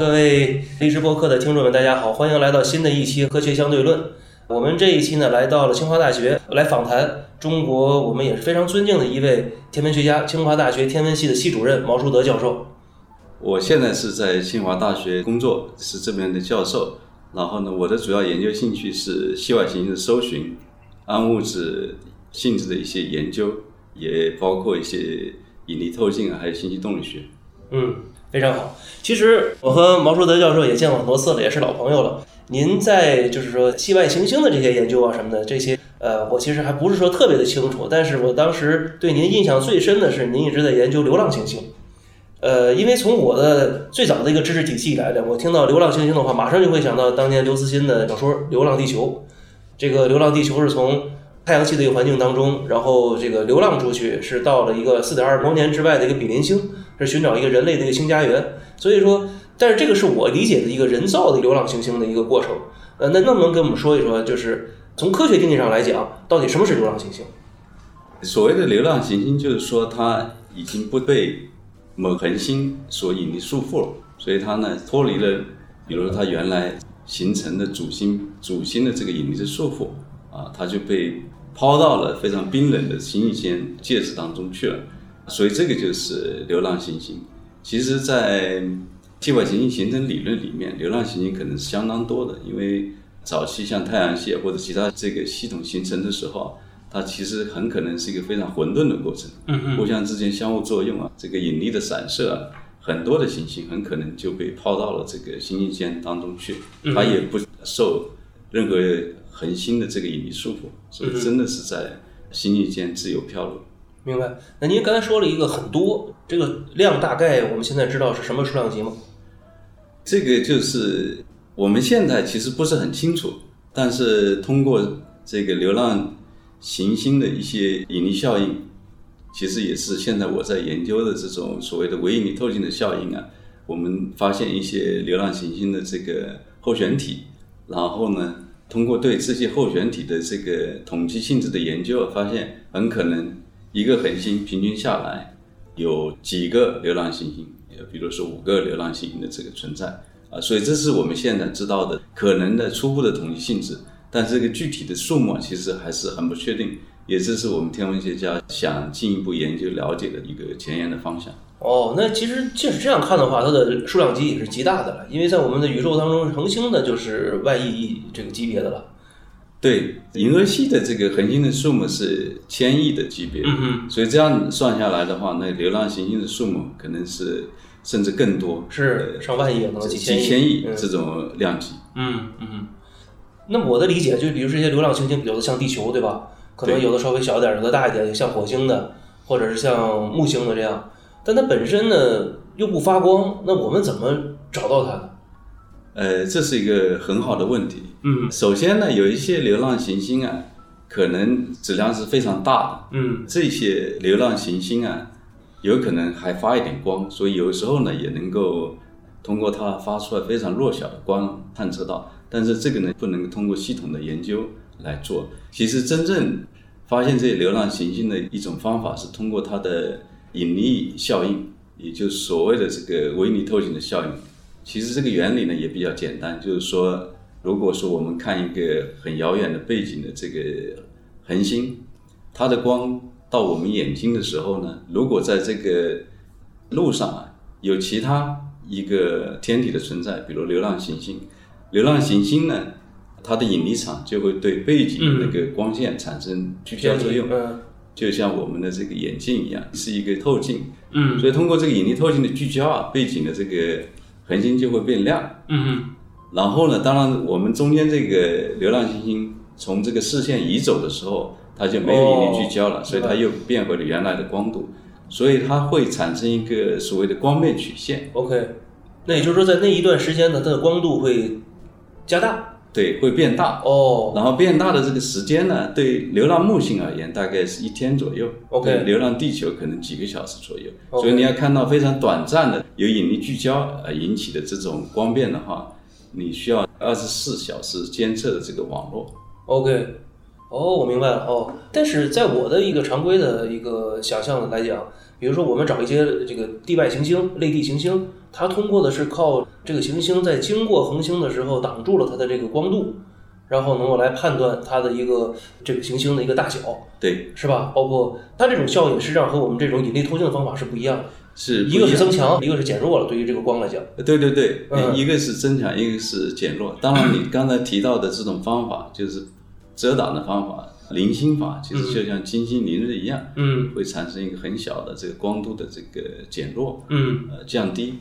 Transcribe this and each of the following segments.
各位荔枝播客的听众们，大家好，欢迎来到新的一期《科学相对论》。我们这一期呢，来到了清华大学来访谈中国我们也是非常尊敬的一位天文学家，清华大学天文系的系主任毛树德教授。我现在是在清华大学工作，是这边的教授。然后呢，我的主要研究兴趣是系外行星的搜寻、暗物质性质的一些研究，也包括一些引力透镜啊，还有信息动力学。嗯，非常好。其实我和毛书德教授也见过很多次了，也是老朋友了。您在就是说系外行星的这些研究啊什么的，这些呃，我其实还不是说特别的清楚。但是我当时对您印象最深的是，您一直在研究流浪行星。呃，因为从我的最早的一个知识体系来的，我听到流浪行星的话，马上就会想到当年刘慈欣的小说《流浪地球》。这个流浪地球是从太阳系的一个环境当中，然后这个流浪出去，是到了一个四点二光年之外的一个比邻星，是寻找一个人类的一个新家园。所以说，但是这个是我理解的一个人造的流浪行星的一个过程。呃，那能不能跟我们说一说，就是从科学定义上来讲，到底什么是流浪行星？所谓的流浪行星，就是说它已经不被某恒星所引力束缚了，所以它呢脱离了，比如说它原来形成的主星主星的这个引力的束缚啊，它就被抛到了非常冰冷的行星间介质当中去了，所以这个就是流浪行星。其实，在系外行星形成理论里面，流浪行星可能是相当多的，因为早期像太阳系或者其他这个系统形成的时候啊，它其实很可能是一个非常混沌的过程，嗯互相之间相互作用啊，这个引力的散射啊，很多的行星很可能就被抛到了这个行星间当中去，它也不受任何恒星的这个引力束缚，所以真的是在行星间自由飘落。明白。那您刚才说了一个很多，这个量大概我们现在知道是什么数量级吗？这个就是我们现在其实不是很清楚，但是通过这个流浪行星的一些引力效应，其实也是现在我在研究的这种所谓的微引力透镜的效应啊，我们发现一些流浪行星的这个候选体，然后呢，通过对这些候选体的这个统计性质的研究，发现很可能一个恒星平均下来有几个流浪行星，比如说五个流浪行星的这个存在啊，所以这是我们现在知道的可能的初步的统计性质，但这个具体的数目其实还是很不确定，也这是我们天文学家想进一步研究了解的一个前沿的方向。哦，那其实即使这样看的话，它的数量级也是极大的了，因为在我们的宇宙当中，恒星呢就是万亿亿这个级别的了。对，银河系的这个恒星的数目是千亿的级别，嗯哼，所以这样算下来的话，那流浪行星的数目可能是甚至更多，是上万亿，可能几几千千亿嗯这种量级。嗯嗯。那我的理解就比如这些流浪行星，有的像地球，对吧？可能有的稍微小一点，有的大一点，像火星的，或者是像木星的这样。但它本身呢又不发光，那我们怎么找到它呢？呃，这是一个很好的问题。嗯首先呢，有一些流浪行星啊，可能质量是非常大的，嗯这些流浪行星啊，有可能还发一点光，所以有时候呢，也能够通过它发出来非常弱小的光探测到。但是这个呢，不能通过系统的研究来做。其实真正发现这些流浪行星的一种方法是通过它的引力效应，也就是所谓的这个维尼透镜的效应。其实这个原理呢也比较简单，就是说，如果说我们看一个很遥远的背景的这个恒星，它的光到我们眼睛的时候呢，如果在这个路上啊有其他一个天体的存在，比如流浪行星，流浪行星呢，它的引力场就会对背景的那个光线产生聚焦作用，嗯就像我们的这个眼镜一样，是一个透镜。嗯所以通过这个引力透镜的聚焦啊，背景的这个恒星就会变亮。嗯然后呢，当然我们中间这个流浪行星从这个视线移走的时候，它就没有引力聚焦了，哦所以它又变回了原来的光度，所以它会产生一个所谓的光面曲线。，OK。那也就是说，在那一段时间呢，它的光度会加大对，会变大。哦，然后变大的这个时间呢，对流浪木星而言，大概是一天左右。OK 对流浪地球可能几个小时左右。所以你要看到非常短暂的由引力聚焦呃引起的这种光变的话，你需要二十四小时监测的这个网络。OK，哦，我明白了哦。但是在我的一个常规的一个想象来讲，比如说我们找一些这个地外行星、类地行星，它通过的是靠这个行星在经过恒星的时候挡住了它的这个光度，然后能够来判断它的一个这个行星的一个大小，对，是吧？包括它这种效应实际上和我们这种引力透镜的方法是不一样的，是一个是增强，一个是减弱了。对于这个光来讲，对对对，嗯一个是增强，一个是减弱。当然，你刚才提到的这种方法，就是遮挡的方法，零星法，其实就像金星凌日一样，嗯会产生一个很小的这个光度的这个减弱，嗯呃，降低。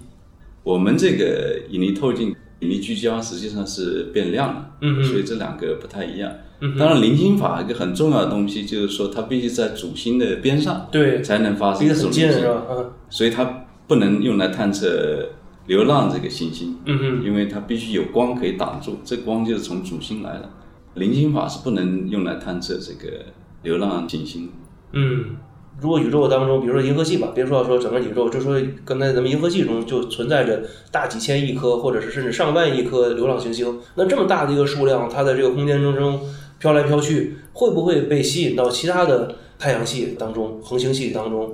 我们这个引力透镜、引力聚焦实际上是变亮了，所以这两个不太一样。嗯当然，零星法一个很重要的东西就是说，它必须在主星的边上对，才能发生离得这种零星，很近是吧？嗯所以它不能用来探测流浪这个行星。嗯哼。因为它必须有光可以挡住，这光就是从主星来的。零星法是不能用来探测这个流浪行星。嗯，如果宇宙当中，比如说银河系吧，别说说整个宇宙，就说刚才咱们银河系中就存在着大几千亿颗，或者是甚至上万亿颗流浪行星，那这么大的一个数量，它在这个空间当中飘来飘去，会不会被吸引到其他的太阳系当中、恒星系当中，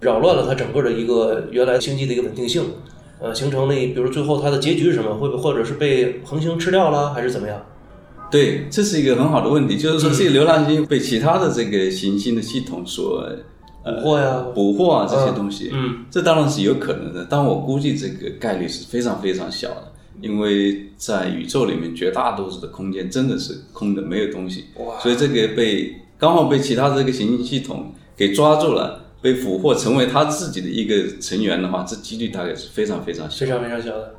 扰乱了它整个的一个原来星际的一个稳定性？呃，形成了，比如最后它的结局是什么？会不会或者是被恒星吃掉了，还是怎么样？对，这是一个很好的问题，就是说这个流浪星被其他的这个行星的系统所捕获呀，捕获啊这些东西，嗯这当然是有可能的，但我估计这个概率是非常非常小的，因为在宇宙里面绝大多数的空间真的是空的，没有东西，哇所以这个被刚好被其他这个行星系统给抓住了，被俘获成为他自己的一个成员的话，这几率大概是非常非常小非。常非常小的。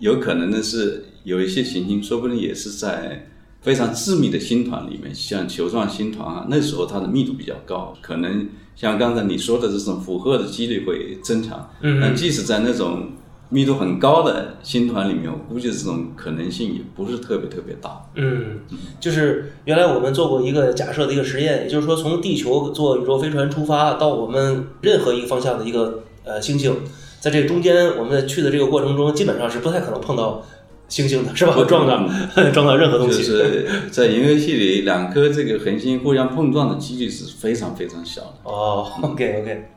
有可能呢是有一些行星，说不定也是在非常致密的星团里面，像球状星团啊，那时候它的密度比较高，可能像刚才你说的这种负荷的几率会增强。嗯但即使在那种密度很高的星团里面，我估计这种可能性也不是特别特别大。嗯，就是原来我们做过一个假设的一个实验，也就是说从地球坐宇宙飞船出发到我们任何一个方向的一个呃星星，在这个中间我们在去的这个过程中，基本上是不太可能碰到星星的，是吧？撞到 撞到任何东就西。是在银河系里，两颗这个恒星互相碰撞的几率是非常非常小的。哦，OK OK。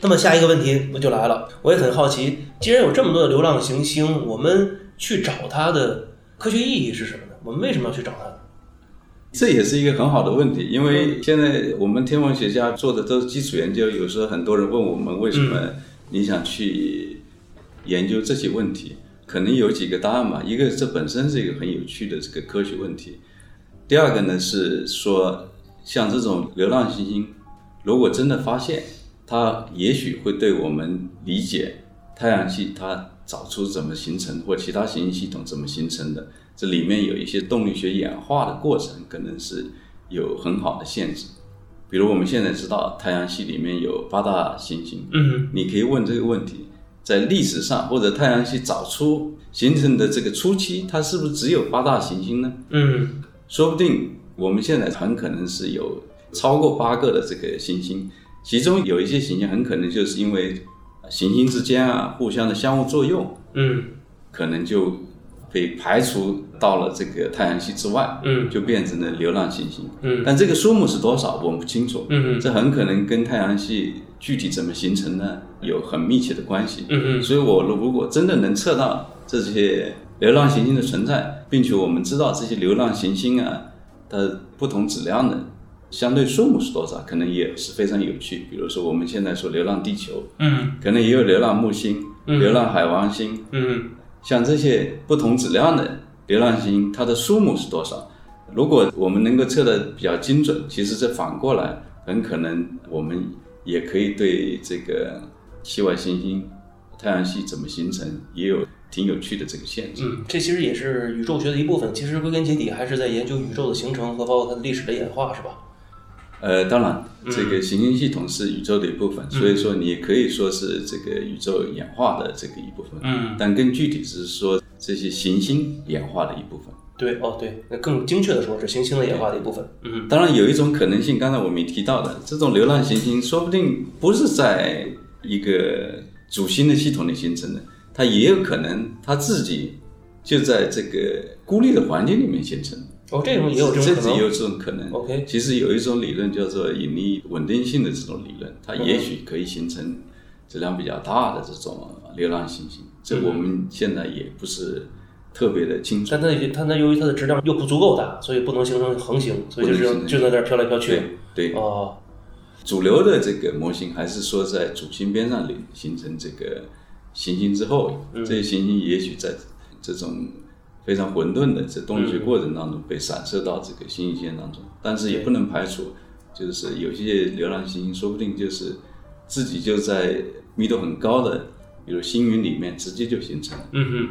那么下一个问题我就来了，我也很好奇，既然有这么多的流浪行星，我们去找它的科学意义是什么呢？我们为什么要去找它呢？这也是一个很好的问题，因为现在我们天文学家做的都是基础研究，有时候很多人问我们为什么你想去研究这些问题，可能有几个答案吧。一个这本身是一个很有趣的这个科学问题，第二个呢是说，像这种流浪行星，如果真的发现，它也许会对我们理解太阳系它早出怎么形成，或其他行星系统怎么形成的，这里面有一些动力学演化的过程，可能是有很好的限制。比如我们现在知道太阳系里面有八大行星，嗯你可以问这个问题：在历史上或者太阳系早出形成的这个初期，它是不是只有八大行星呢？嗯说不定我们现在很可能是有超过八个的这个行星，其中有一些行星很可能就是因为行星之间啊互相的相互作用，嗯可能就被排除到了这个太阳系之外，嗯就变成了流浪行星。嗯但这个数目是多少，我们不清楚。嗯这很可能跟太阳系具体怎么形成呢有很密切的关系。嗯所以，我如果真的能测到这些流浪行星的存在，并且我们知道这些流浪行星啊，它不同质量的相对数目是多少，可能也是非常有趣。比如说，我们现在说流浪地球，嗯可能也有流浪木星、嗯流浪海王星，嗯像这些不同质量的流浪星，它的数目是多少？如果我们能够测得比较精准，其实这反过来，很可能我们也可以对这个系外行星、太阳系怎么形成，也有挺有趣的这个限制。嗯，这其实也是宇宙学的一部分。其实归根结底还是在研究宇宙的形成和包括它的历史的演化，是吧？呃，当然，这个行星系统是宇宙的一部分，嗯所以说你也可以说是这个宇宙演化的这个一部分。嗯但更具体是说，这些行星演化的一部分。对，哦对，那更精确的说是行星的演化的一部分。嗯当然有一种可能性，刚才我们也提到的，这种流浪行星说不定不是在一个主星的系统里形成的，它也有可能它自己就在这个孤立的环境里面形成的。哦，这种也有这种可能。甚至也有这种可能。OK 其实有一种理论叫做引力稳定性的这种理论，它嗯也许可以形成质量比较大的这种流浪行星。这我们现在也不是特别的清楚。但它它那由于它的质量又不足够大，所以不能形成恒星，所以就是就在那儿飘来飘去。对对，哦，主流的这个模型还是说在主星边上里形成这个行星之后，嗯这些行星也许在这种非常混沌的这动力学过程当中被散射到这个星系线当中，但是也不能排除，就是有些流浪行星说不定就是自己就在密度很高的，比如星云里面直接就形成了。嗯哼，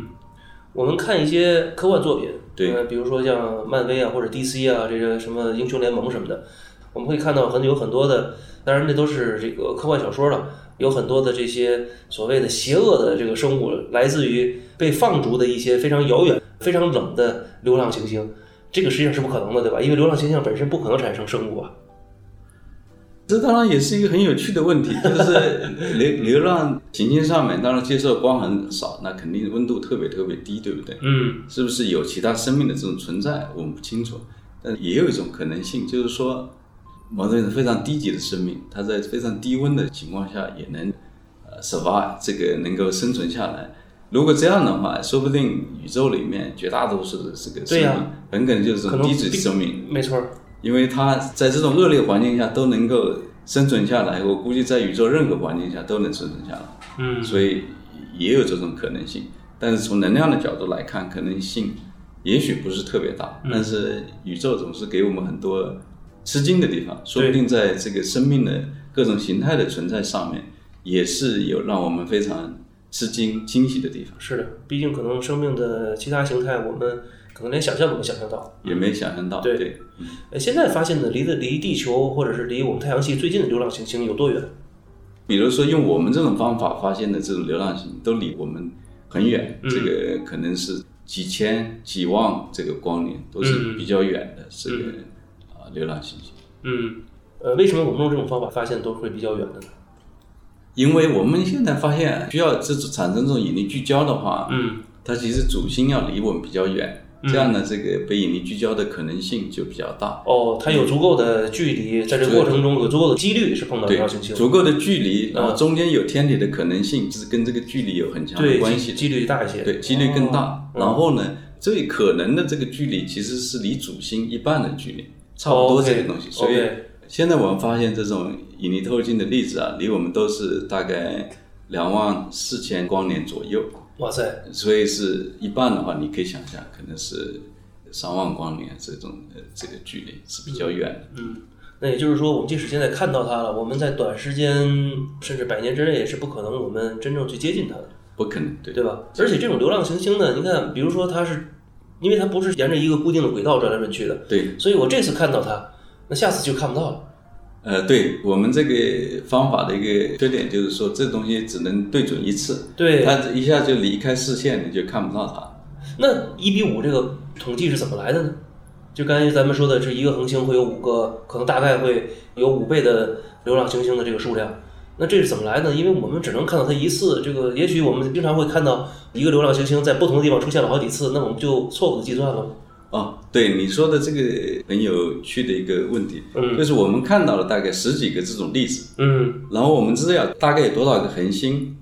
我们看一些科幻作品，对。呃，比如说像漫威啊或者 DC 啊，这个什么英雄联盟什么的，我们会看到很有很多的，当然那都是这个科幻小说了，有很多的这些所谓的邪恶的这个生物，来自于被放逐的一些非常遥远、非常冷的流浪行星。这个实际上是不可能的，对吧？因为流浪行星本身不可能产生生物啊。这当然也是一个很有趣的问题，就是流 流浪行星上面，当然接受光很少，那肯定温度特别特别低，对不对？嗯是不是有其他生命的这种存在，我们不清楚。但也有一种可能性，就是说，某种非常低级的生命，它在非常低温的情况下也能呃 survive，这个能够生存下来。如果这样的话，说不定宇宙里面绝大多数的这个生命，很可能就是低级生命，没错儿。因为它在这种恶劣环境下都能够生存下来，我估计在宇宙任何环境下都能生存下来。嗯所以也有这种可能性。但是从能量的角度来看，可能性也许不是特别大。但是宇宙总是给我们很多吃惊的地方，说不定在这个生命的各种形态的存在上面，也是有让我们非常吃惊、惊喜的地方，是的，毕竟可能生命的其他形态，我们可能连想象都没想象到。也没想象到。对对，呃，现在发现的离的离地球或者是离我们太阳系最近的流浪行星有多远？比如说用我们这种方法发现的这种流浪星，都离我们很远，这个可能是几千、几万这个光年，都是比较远的这个啊、流浪行星。嗯，呃，为什么我们用这种方法发现都会比较远的呢？因为我们现在发现，需要这种产生这种引力聚焦的话，嗯，它其实主星要离我们比较远，这样呢，这个被引力聚焦的可能性就比较大。哦，它有足够的距离，在这个过程中有足够的几率是碰到流对浪行星，，足够的距离，然后中间有天体的可能性，是跟这个距离有很强的，关系。几几率大一些，对，几率更大。哦然后呢，最可能的这个距离其实是离主星一半的距离，差不多这些东西。所以现在我们发现这种引力透镜的粒子啊，离我们都是大概两万四千光年左右。哇塞，所以是一半的话，你可以想象，可能是三万光年这种呃这个距离是比较远的。嗯，那也就是说，我们即使现在看到它了，我们在短时间甚至百年之内也是不可能我们真正去接近它的。不可能，对对吧？而且这种流浪行星呢，你看，比如说它是，因为它不是沿着一个固定的轨道转来转去的，对，所以我这次看到它，那下次就看不到了。呃，对我们这个方法的一个缺点就是说，这东西只能对准一次，对，它一下就离开视线，你就看不到它。那一比五这个统计是怎么来的呢？就刚才咱们说的，这一个恒星会有五个，可能大概会有五倍的流浪行星的这个数量。那这是怎么来呢？因为我们只能看到它一次，这个也许我们经常会看到一个流浪行星在不同的地方出现了好几次，那我们就错误的计算了。哦，对你说的这个很有趣的一个问题，嗯就是我们看到了大概十几个这种例子，嗯然后我们知道大概有多少个恒星，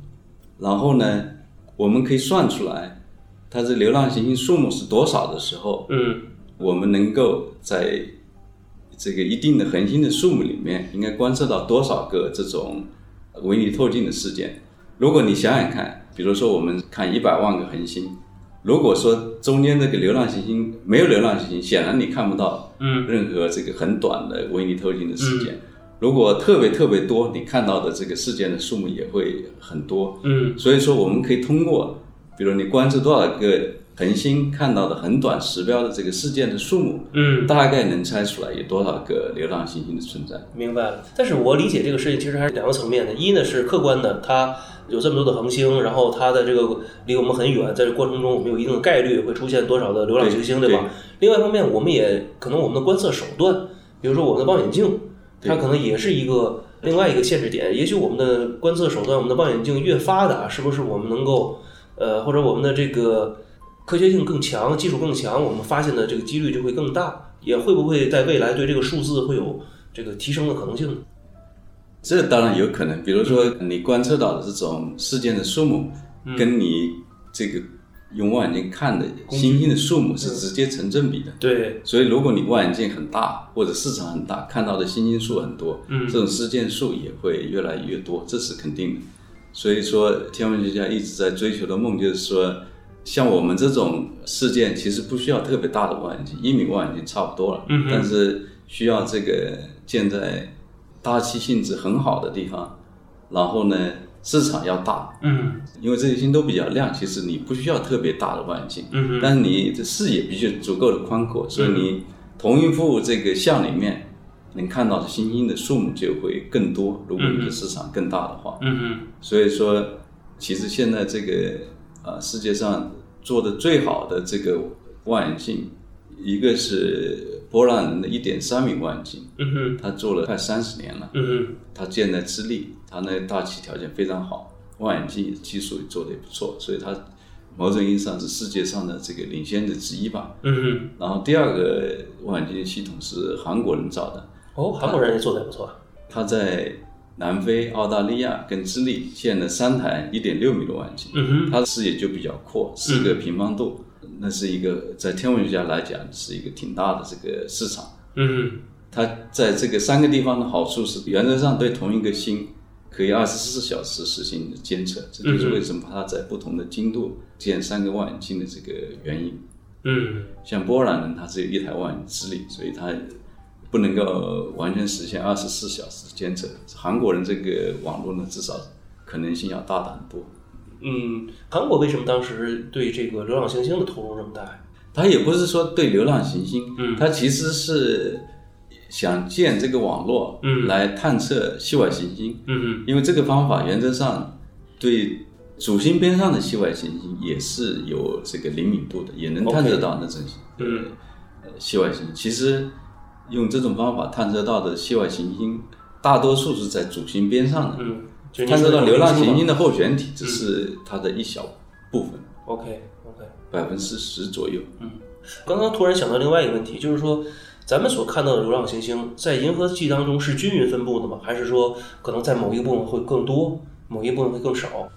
然后呢，我们可以算出来它这流浪行星数目是多少的时候，嗯我们能够在这个一定的恒星的数目里面，应该观测到多少个这种微粒透镜的事件。如果你想想看，比如说我们看一百万个恒星，如果说中间这个流浪行星没有流浪行星，显然你看不到嗯任何这个很短的微粒透镜的事件。如果特别特别多，你看到的这个事件的数目也会很多。嗯所以说，我们可以通过，比如你关注多少个恒星看到的很短时标的这个事件的数目，嗯，大概能猜出来有多少个流浪行星的存在。明白了。但是我理解这个事情其实还是两个层面的，一呢是客观的，它有这么多的恒星，然后它的这个离我们很远，在这过程中我们有一定的概率会出现多少的流浪行星，对吧？另外一方面，我们也可能我们的观测手段，比如说我们的望远镜，它可能也是一个另外一个限制点。也许我们的观测手段，我们的望远镜越发达，是不是我们能够呃，或者我们的这个科学性更强，技术更强，我们发现的这个几率就会更大？也会不会在未来对这个数字会有这个提升的可能性呢？这当然有可能，比如说你观测到的这种事件的数目，跟你这个用望远镜看的星星的数目是直接成正比的。对，所以，如果你望远镜很大或者市场很大，看到的星星数很多，嗯这种事件数也会越来越多，这是肯定的。所以说，天文学家一直在追求的梦就是说，像我们这种事件，其实不需要特别大的望远镜，一米望远镜差不多了。嗯但是需要这个建在大气性质很好的地方，然后呢，市场要大，嗯因为这些星都比较亮，其实你不需要特别大的望远镜。嗯哼但是你的视野必须足够的宽阔，所以你同一幅这个像里面能看到的星星的数目就会更多。如果你的市场更大的话，嗯嗯所以说，其实现在这个呃世界上做的最好的这个望远镜，一个是波兰人的一点三米望远镜，嗯哼他做了快三十年了，嗯哼他建在智利，他那大气条件非常好，望远镜技术也做的也不错，所以他某种意义上是世界上的这个领先者之一吧。嗯哼，然后第二个望远镜系统是韩国人造的，哦，韩国人也做的也不错。他在南非、澳大利亚跟智利建了三台1.6米的望远镜，嗯它的视野就比较阔，四个平方度，那是一个在天文学家来讲是一个挺大的这个市场。嗯它在这个三个地方的好处是，原则上对同一个星可以二十四小时实行监测，这就是为什么它在不同的精度建三个望远镜的这个原因。嗯像波兰人，他只有一台望远智力，所以他不能够完全实现二十四小时监测。韩国人这个网络呢，至少可能性要大得很多。嗯，韩国为什么当时对这个流浪行星的投入这么大呀？他也不是说对流浪行星，嗯他其实是想建这个网络，嗯来探测系外行星。嗯因为这个方法原则上对主星边上的系外行星也是有这个灵敏度的，也能探测到那种嗯呃系外行星。其实用这种方法探测到的系外行星，大多数是在主星边上的。嗯，就是你探测到流浪行星的。候选体只是它的一小部分，OK OK。百分之十左右。嗯刚刚突然想到另外一个问题，就是说，咱们所看到的流浪行星在银河系当中是均匀分布的吗？还是说可能在某一个部分会更多，某一个部分会更少？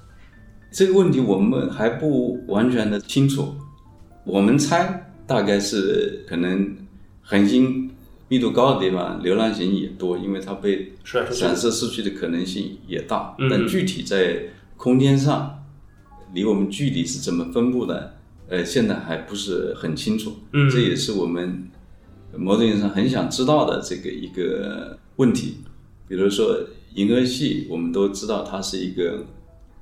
这个问题我们还不完全的清楚，我们猜大概是可能恒星密度高的地方，流浪行星也多，因为它被散射出去的可能性也大。嗯但具体在空间上，离我们距离是怎么分布的，呃，现在还不是很清楚。嗯这也是我们某种意义上很想知道的这个一个问题。比如说银河系，我们都知道它是一个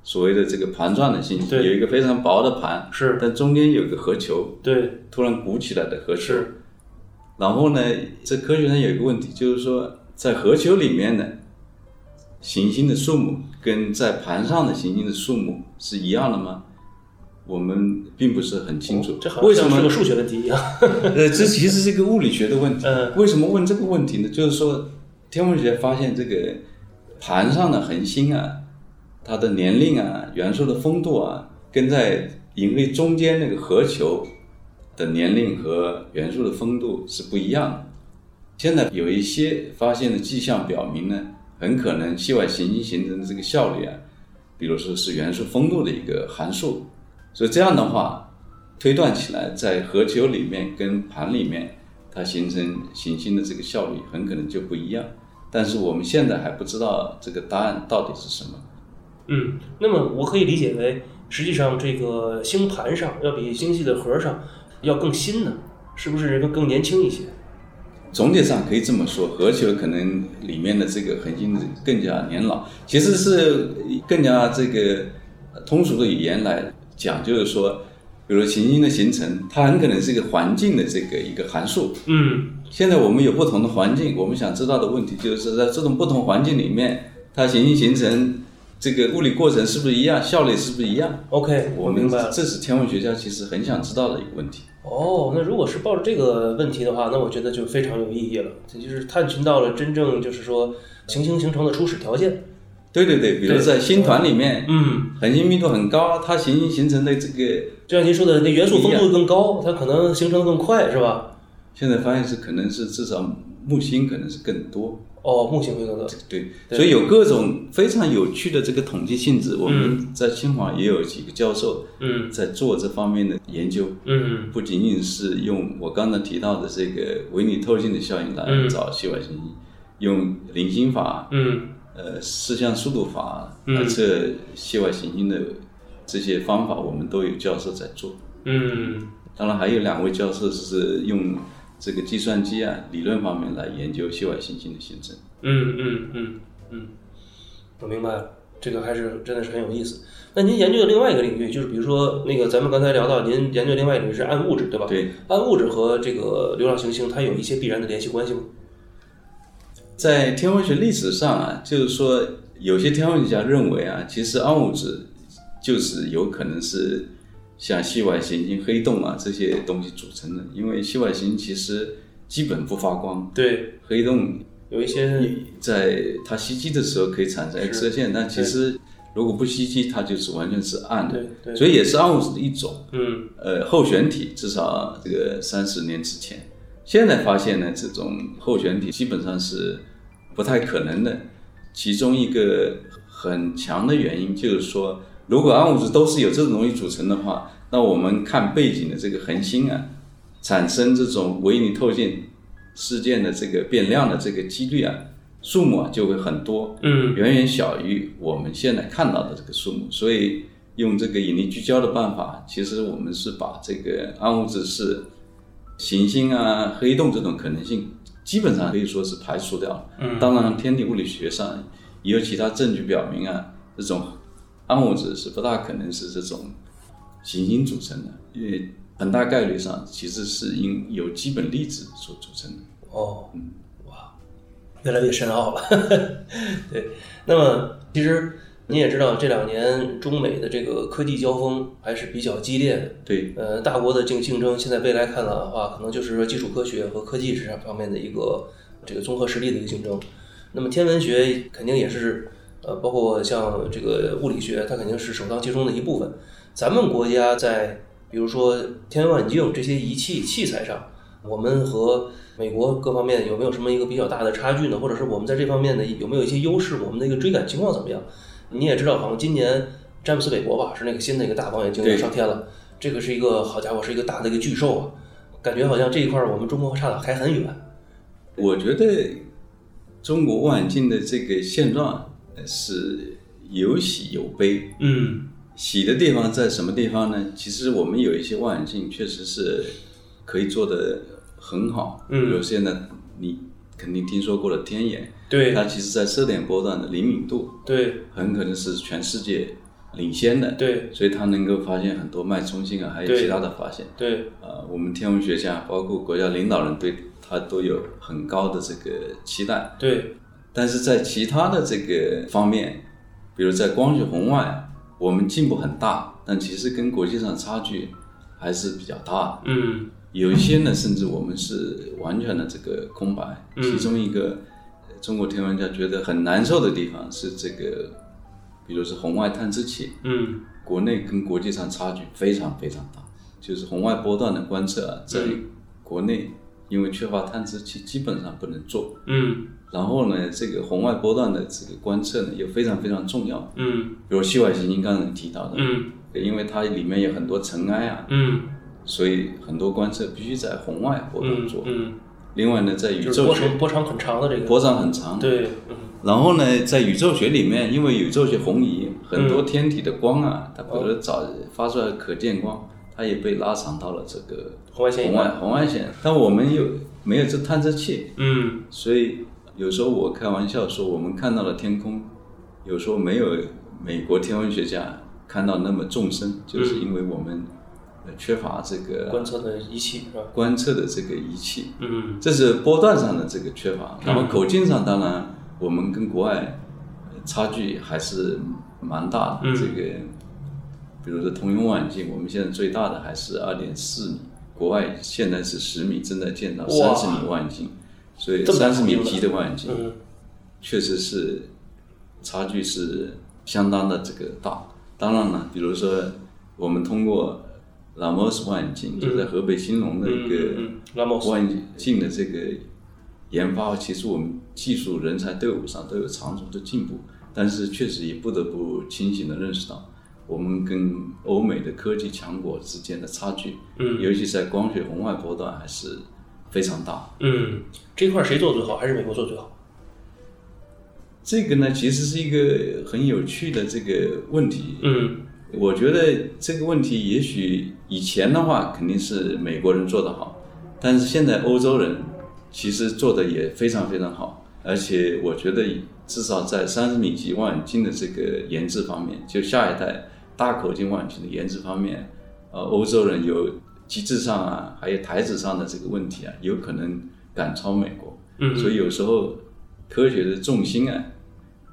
所谓的这个盘状的星系，有一个非常薄的盘，是，但中间有个核球，对，突然鼓起来的核球。是，然后呢，这科学上有一个问题，就是说在核球里面呢，行星的数目跟在盘上的行星的数目是一样的吗？我们并不是很清楚。哦这好为什么像是个？数学问题一样。呃，这其实是一个物理学的问题。嗯为什么问这个问题呢？就是说，天文学发现这个盘上的恒星啊，它的年龄啊、元素的丰度啊，跟在银河中间那个核球的年龄和元素的丰度是不一样的。现在有一些发现的迹象表明呢，很可能系外行星形成的这个效率啊，比如说是元素丰度的一个函数。所以这样的话，推断起来，在核球里面跟盘里面，它形成行星的这个效率很可能就不一样。但是我们现在还不知道这个答案到底是什么。嗯，那么我可以理解为，实际上这个星盘上要比星系的核上要更新呢，是不是更更年轻一些？总体上可以这么说，核球可能里面的这个恒星更加年老，其实是更加这个通俗的语言来讲，就是说，比如行星的形成，它很可能是一个环境的这个一个函数。嗯现在我们有不同的环境，我们想知道的问题就是在这种不同环境里面，它行星形成这个物理过程是不是一样，效率是不是一样？，OK，我明白了。这是天文学家其实很想知道的一个问题。哦，那如果是抱着这个问题的话，那我觉得就非常有意义了。这就是探寻到了真正就是说行星形成的初始条件。对对对，比如在星团里面，嗯，恒星密度很高，它行星形成的这个，就像您说的，那元素丰度更高，它可能形成的更快，是吧？现在发现是可能是至少木星可能是更多。哦，木星会更多。对，对所以有各种非常有趣的这个统计性质。我们在清华也有几个教授嗯在做这方面的研究，嗯不仅仅是用我刚才提到的这个维尼透镜的效应来嗯找系外行星，用零星法、嗯呃视像速度法嗯来测系外行星的这些方法，我们都有教授在做。嗯当然，还有两位教授是用这个计算机啊理论方面来研究系外行星的形成。嗯嗯嗯嗯，我明白了，这个还是真的是很有意思。那您研究的另外一个领域，就是比如说那个咱们刚才聊到，您研究另外一个领域是暗物质，对吧？对，暗物质和这个流浪行星，它有一些必然的联系关系吗？在天文学历史上啊，就是说有些天文学家认为啊，其实暗物质就是有可能是像系外行星、黑洞啊这些东西组成的，因为系外行星其实基本不发光，对，黑洞有一些在它吸积的时候可以产生 X 射线，但其实如果不吸积，它就是完全是暗的对，对，所以也是暗物质的一种。嗯呃，候选体至少这个三十年之前，现在发现呢，这种候选体基本上是不太可能的。其中一个很强的原因就是说，如果暗物质都是由这种东西组成的话，那我们看背景的这个恒星啊，产生这种维尼透镜事件的这个变量的这个几率啊，数目啊就会很多。嗯远远小于我们现在看到的这个数目，所以用这个引力聚焦的办法，其实我们是把这个暗物质是行星啊、黑洞这种可能性，基本上可以说是排除掉了。嗯当然，天体物理学上也有其他证据表明啊，这种暗物质是不大可能是这种行星组成的，因为很大概率上其实是因由基本粒子所组成的。哦，哇，越来越深奥了。对，那么其实你也知道，这两年中美的这个科技交锋还是比较激烈的。对，呃，大国的竞竞争，现在未来看来的话，可能就是说基础科学和科技这方面的一个这个综合实力的一个竞争。那么天文学肯定也是，呃，包括像这个物理学，它肯定是首当其冲的一部分。咱们国家在比如说天文望远镜这些仪器器材上，我们和美国各方面有没有什么一个比较大的差距呢？或者是我们在这方面的有没有一些优势？我们的一个追赶情况怎么样？你也知道，好像今年詹姆斯韦伯吧，是那个新的一个大望远镜上天了，这个是一个好家伙，是一个大的一个巨兽啊，感觉好像这一块儿我们中国差的还很远。我觉得中国望远镜的这个现状呃是有喜有悲。嗯。喜的地方在什么地方呢？其实我们有一些望远镜确实是可以做得很好，嗯。比如现在你肯定听说过的天眼，对。它其实在射点波段的灵敏度对。很可能是全世界领先的，对。所以它能够发现很多脉冲性啊，还有其他的发现。对，呃，我们天文学家包括国家领导人对它都有很高的这个期待。对，但是在其他的这个方面，比如在光学红外啊，我们进步很大，但其实跟国际上差距还是比较大的。嗯有一些呢，甚至我们是完全的这个空白。嗯其中一个呃中国天文家觉得很难受的地方是这个，比如是红外探测器，嗯国内跟国际上差距非常非常大。就是红外波段的观测啊，在嗯国内因为缺乏探测器，基本上不能做。嗯然后呢，这个红外波段的这个观测呢，又非常非常重要。嗯。比如系外行星刚才提到的，嗯。因为它里面有很多尘埃啊，嗯。所以很多观测必须在红外波段嗯做。嗯，另外呢，在宇宙学长波长很长的这个。波长很长，对，嗯。然后呢，在宇宙学里面，因为宇宙学红移很多天体的光啊，它比如说早发出来的可见光，它也被拉长到了这个红外线红外红外线，但我们又没有这探测器，嗯。所以有时候我开玩笑说，我们看到的天空，有时候没有美国天文学家看到那么纵深，就是因为我们呃缺乏这个观测的仪器是吧？观测的这个仪器，嗯。这是波段上的这个缺乏。那么口径上，当然我们跟国外呃差距还是蛮大的。嗯。这个，比如说通用望远镜，我们现在最大的还是二点四米，国外现在是十米，正在建造哇三十米望远镜，所以三十米级的望远镜嗯。确实是差距是相当的这个大。当然了，比如说我们通过拉莫斯望远镜，就在河北兴隆的一个望远镜的这个研发，其实我们技术人才队伍上都有长足的进步，但是确实也不得不清醒的认识到，我们跟欧美的科技强国之间的差距，嗯。尤其是在光学红外波段还是非常大。嗯，这块谁做得最好？还是美国做得最好？这个呢，其实是一个很有趣的这个问题。嗯我觉得这个问题也许以前的话肯定是美国人做得好，但是现在欧洲人其实做的也非常非常好，而且我觉得至少在三十米级望远镜的这个研制方面，就下一代大口径望远镜的研制方面，呃，欧洲人有机制上啊，还有台子上的这个问题啊，有可能赶超美国。嗯所以有时候科学的重心啊，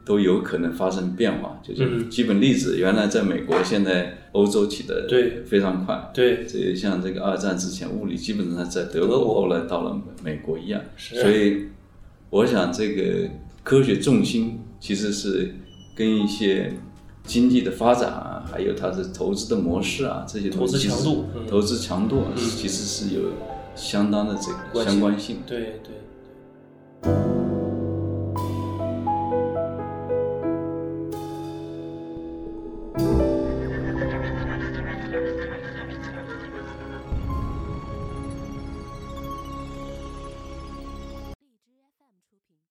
都有可能发生变化。就是嗯基本粒子原来在美国，现在欧洲起的对非常快。对，这像这个二战之前，物理基本上在德国，后来到了美国一样。是所以我想这个科学重心其实是跟一些经济的发展啊，还有它的投资的模式啊，这些投资强度，投资强度啊，其实是有相当的这个相关性。对对对。